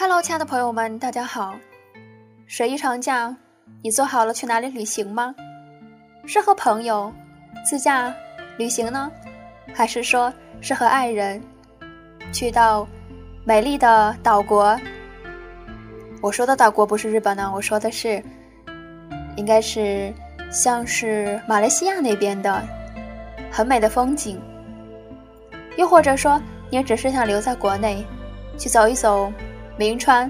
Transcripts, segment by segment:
Hello，亲爱的朋友们，大家好。十一长假，你做好了去哪里旅行吗？是和朋友自驾旅行呢，还是说是和爱人去到美丽的岛国？我说的岛国不是日本呢，我说的是应该是像是马来西亚那边的很美的风景。又或者说，你只是想留在国内去走一走。名川，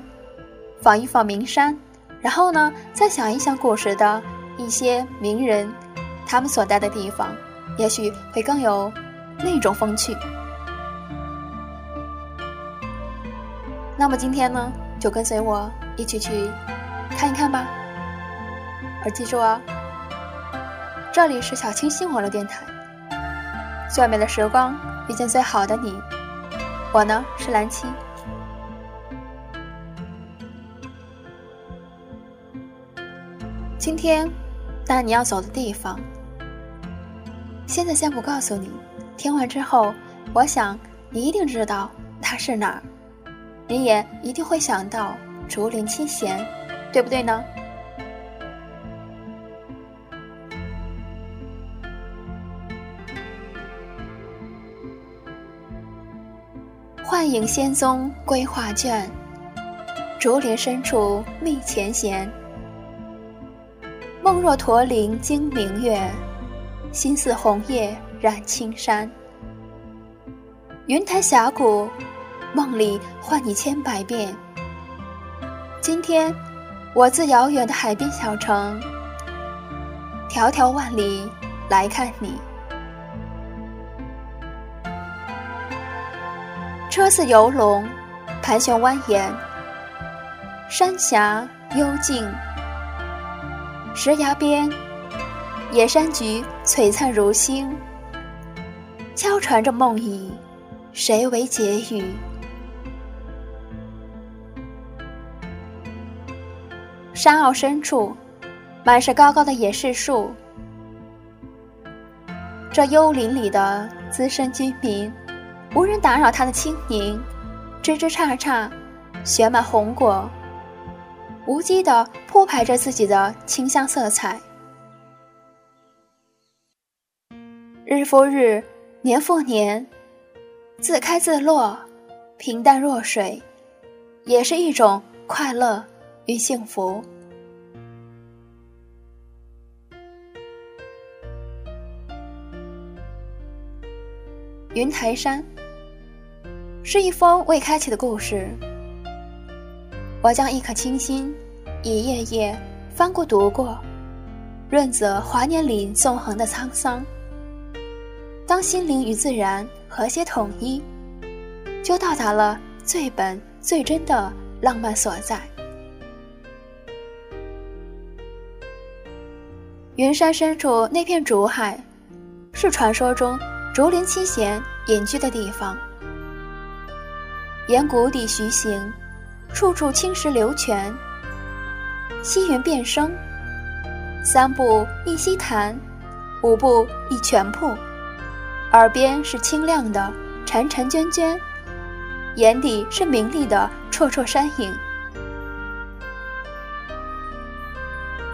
访一访名山，然后呢，再想一想古时的一些名人，他们所在的地方，也许会更有那种风趣。那么今天呢，就跟随我一起去看一看吧。而记住哦，这里是小清新网络电台，最美的时光遇见最好的你，我呢是蓝七。今天，带你要走的地方，现在先不告诉你。听完之后，我想你一定知道它是哪儿，你也一定会想到竹林七贤，对不对呢？幻影仙踪归画卷，竹林深处觅前贤。梦若驼铃惊明月，心似红叶染青山。云台峡谷，梦里唤你千百遍。今天，我自遥远的海边小城，迢迢万里来看你。车似游龙，盘旋蜿蜒，山峡幽静。石崖边，野山菊璀璨如星，悄传着梦呓，谁为解语？山坳深处，满是高高的野柿树。这幽林里的资深居民，无人打扰他的清宁，枝枝杈杈，悬满红果。无机的铺排着自己的清香色彩，日复日，年复年，自开自落，平淡若水，也是一种快乐与幸福。云台山，是一封未开启的故事。我将一颗清心，一页页翻过读过，润泽华年里纵横的沧桑。当心灵与自然和谐统一，就到达了最本最真的浪漫所在。云山深处那片竹海，是传说中竹林七贤隐居的地方。沿谷底徐行。处处青石流泉。溪云遍生，三步一溪潭，五步一泉瀑。耳边是清亮的潺潺涓涓，眼底是明丽的绰绰山影。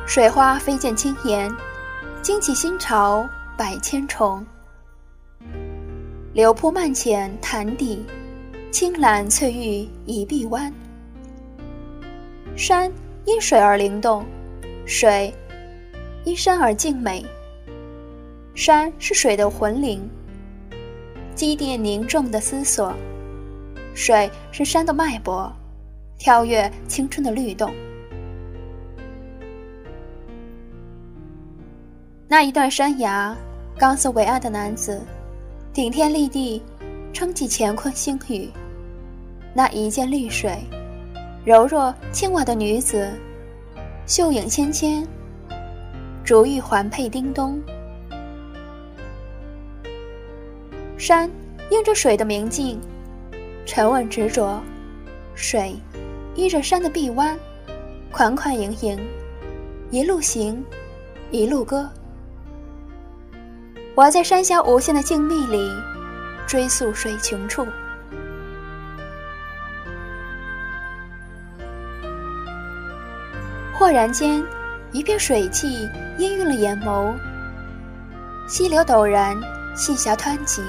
水花飞溅轻岩，惊起新潮百千重。流瀑漫浅潭底，青蓝翠玉一碧湾。山因水而灵动，水因山而静美。山是水的魂灵，积淀凝重的思索；水是山的脉搏，跳跃青春的律动。那一段山崖，刚素伟岸的男子。顶天立地，撑起乾坤星宇；那一涧绿水，柔弱轻婉的女子，秀影纤纤，竹玉环佩叮咚。山映着水的明镜，沉稳执着；水依着山的臂弯，款款盈盈，一路行，一路歌。我在山下无限的静谧里，追溯水穷处。豁然间，一片水汽氤氲了眼眸。溪流陡然，细峡湍急，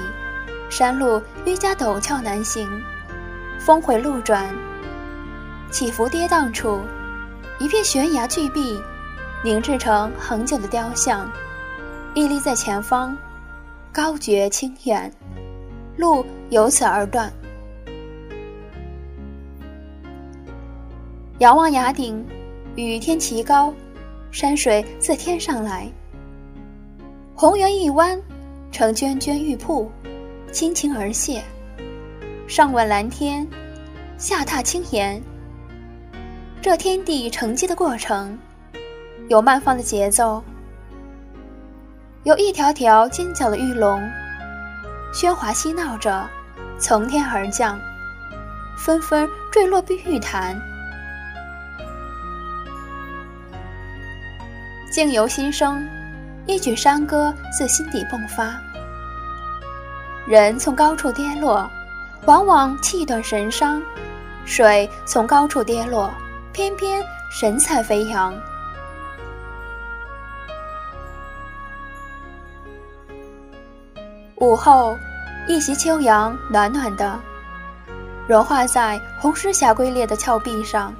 山路愈加陡峭难行，峰回路转，起伏跌宕处，一片悬崖巨壁，凝制成恒久的雕像。屹立在前方，高绝清远，路由此而断。仰望崖顶，与天齐高，山水自天上来。红颜一弯，成涓涓玉瀑，倾情而泻。上吻蓝天，下踏青岩。这天地承接的过程，有慢放的节奏。有一条条尖角的玉龙，喧哗嬉闹着，从天而降，纷纷坠落碧玉潭。境由心生，一曲山歌自心底迸发。人从高处跌落，往往气短神伤；水从高处跌落，偏偏神采飞扬。午后，一袭秋阳暖暖的，融化在红石峡龟裂的峭壁上。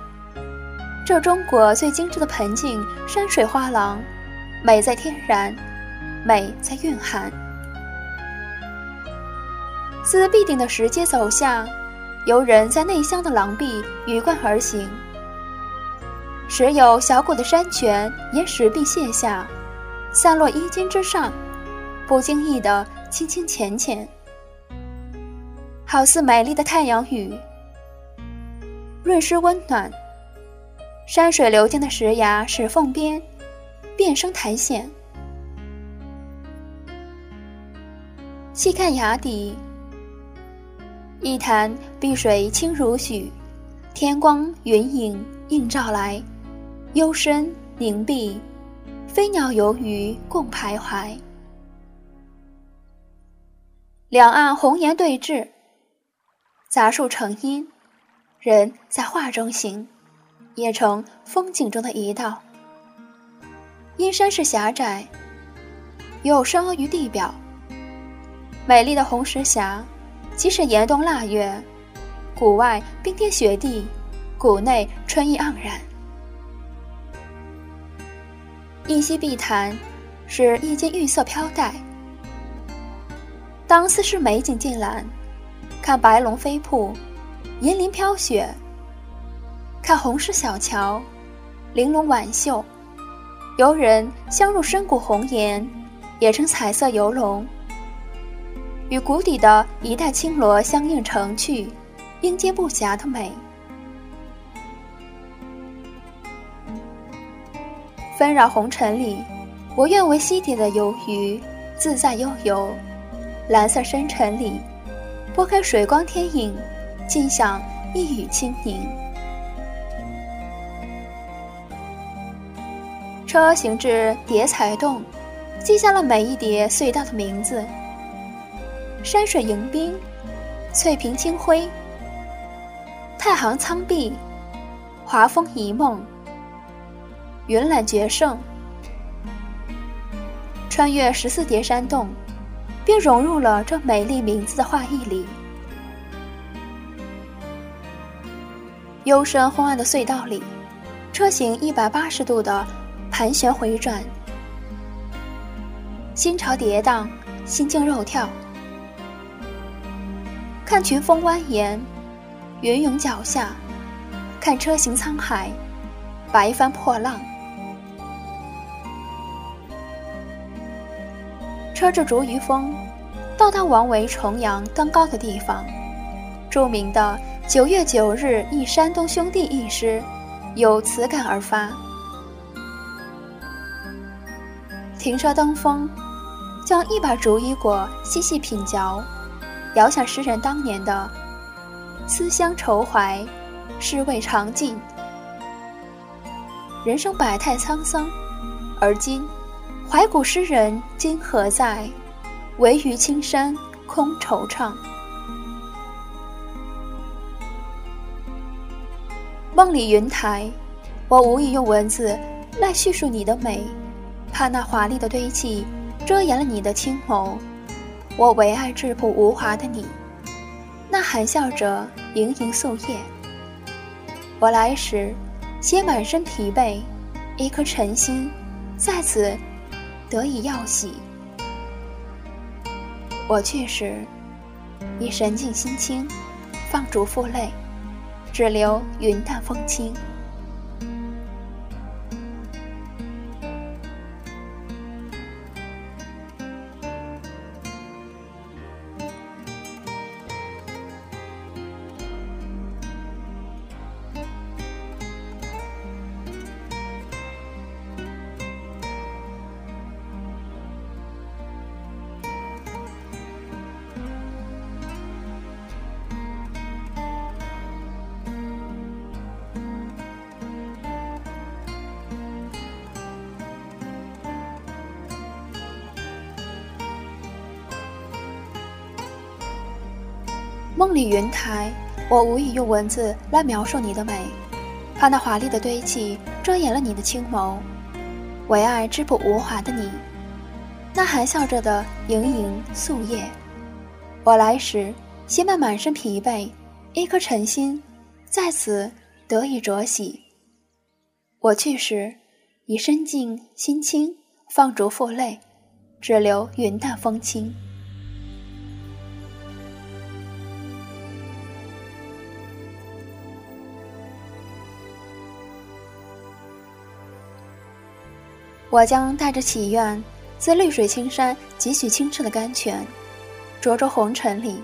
这中国最精致的盆景山水画廊，美在天然，美在蕴含。自壁顶的石阶走下，游人在内乡的廊壁鱼贯而行。时有小股的山泉沿石壁泻下，散落衣襟之上，不经意的。清清浅浅，好似美丽的太阳雨，润湿温暖。山水流经的石崖石缝边，遍生苔藓。细看崖底，一潭碧水清如许，天光云影映照来，幽深凝碧，飞鸟游鱼共徘徊。两岸红颜对峙，杂树成荫，人在画中行，也成风景中的一道。因山势狭窄，有深凹于地表。美丽的红石峡，即使严冬腊月，谷外冰天雪地，谷内春意盎然。一溪碧潭，是一间玉色飘带。当四时美景尽览，看白龙飞瀑，银鳞飘雪；看红石小桥，玲珑挽袖。游人镶入深谷红岩，也成彩色游龙，与谷底的一带青罗相映成趣，应接不暇的美。纷扰红尘里，我愿为溪底的游鱼，自在悠游。蓝色深沉里，拨开水光天影，尽享一语清宁。车行至叠彩洞，记下了每一叠隧道的名字。山水迎宾，翠屏清辉，太行苍碧，华风一梦，云岚绝胜。穿越十四叠山洞，并融入了这美丽名字的画意里。幽深昏暗的隧道里，车行一百八十度的盘旋回转，心潮跌宕，心惊肉跳。看群峰蜿蜒，云涌脚下；看车行沧海，白帆破浪。车至竹余峰，到达王维重阳登高的地方，著名的。九月九日忆山东兄弟一诗，有此感而发。停车登峰，将一把竹衣果细细品嚼，遥想诗人当年的思乡愁怀，诗味长尽。人生百态沧桑，而今怀古诗人今何在？唯余青山空惆怅。梦里云台，我无意用文字来叙述你的美，怕那华丽的堆砌遮掩了你的清眸。我唯爱质朴无华的你，那含笑着盈盈素叶。我来时，携满身疲惫，一颗尘心在此得以耀喜。我去时，已神静心清，放逐负累。只留云淡风轻。梦里云台，我无以用文字来描述你的美，怕那华丽的堆砌遮掩了你的清眸。唯爱质朴无华的你，那含笑着的盈盈素叶。我来时，携满满身疲惫，一颗尘心在此得以着喜。我去时，已身静心清，放逐负累，只留云淡风轻。我将带着祈愿，自绿水青山汲取清澈的甘泉，灼灼红尘里，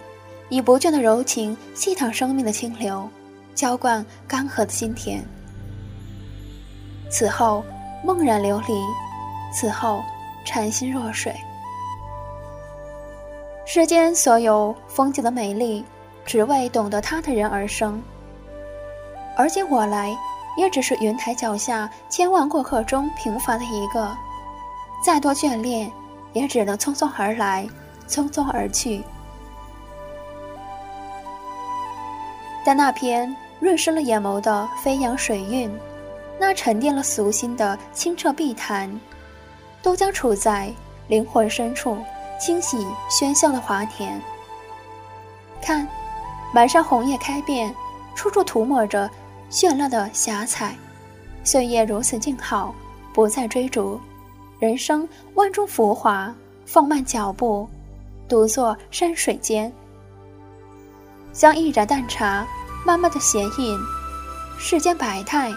以不倦的柔情细淌生命的清流，浇灌干涸的心田。此后梦染琉璃，此后禅心若水。世间所有风景的美丽，只为懂得它的人而生。而今我来。也只是云台脚下千万过客中平凡的一个，再多眷恋，也只能匆匆而来，匆匆而去。但那篇润湿了眼眸的飞扬水韵，那沉淀了俗心的清澈碧潭，都将处在灵魂深处，清洗喧嚣的华田。看，满山红叶开遍，处处涂抹着。绚烂的霞彩，岁月如此静好，不再追逐。人生万种浮华，放慢脚步，独坐山水间，将一盏淡茶慢慢的闲饮。世间百态，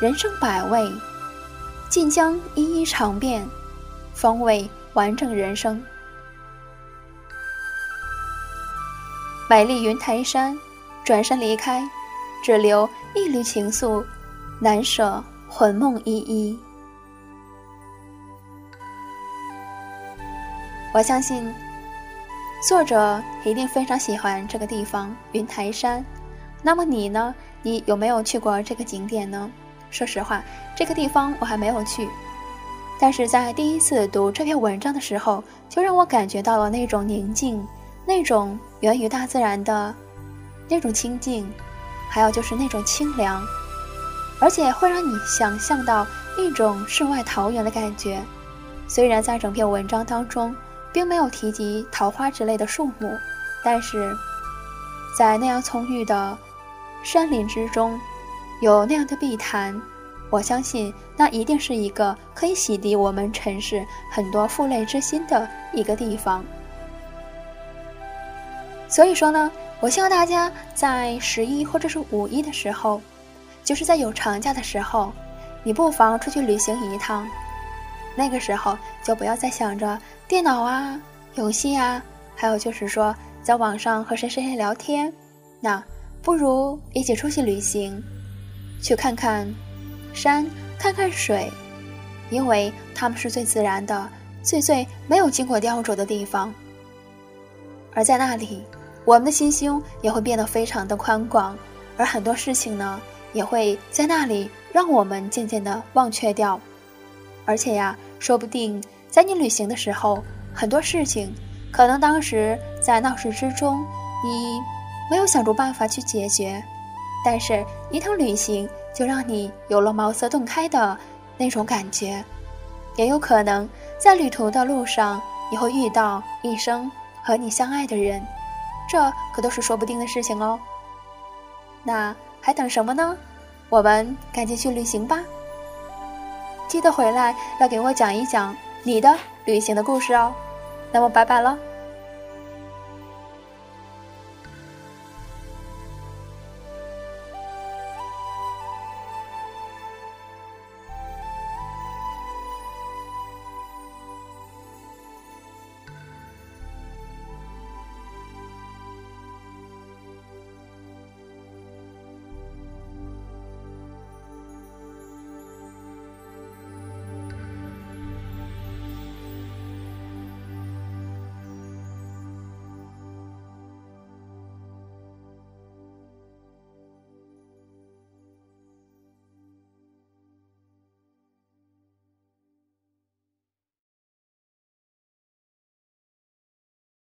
人生百味，尽将一一尝遍，方为完整人生。美丽云台山，转身离开。只留一缕情愫，难舍魂梦依依。我相信，作者一定非常喜欢这个地方云台山。那么你呢？你有没有去过这个景点呢？说实话，这个地方我还没有去。但是在第一次读这篇文章的时候，就让我感觉到了那种宁静，那种源于大自然的那种清静，还有就是那种清凉，而且会让你想象到一种世外桃源的感觉。虽然在整篇文章当中并没有提及桃花之类的树木，但是在那样葱郁的山林之中，有那样的碧潭。我相信那一定是一个可以洗涤我们尘世很多负累之心的一个地方。所以说呢，我希望大家在十一或者是五一的时候，就是在有长假的时候，你不妨出去旅行一趟。那个时候就不要再想着电脑啊、游戏啊，还有就是说在网上和谁谁谁聊天，那不如一起出去旅行，去看看。山看看水，因为它们是最自然的、最最没有经过雕琢的地方。而在那里，我们的心胸也会变得非常的宽广，而很多事情呢，也会在那里让我们渐渐的忘却掉。而且呀，说不定在你旅行的时候，很多事情可能当时在闹市之中，你没有想出办法去解决，但是一趟旅行。就让你有了茅塞顿开的那种感觉，也有可能在旅途的路上，你会遇到一生和你相爱的人，这可都是说不定的事情哦。那还等什么呢？我们赶紧去旅行吧！记得回来要给我讲一讲你的旅行的故事哦。那么，拜拜了。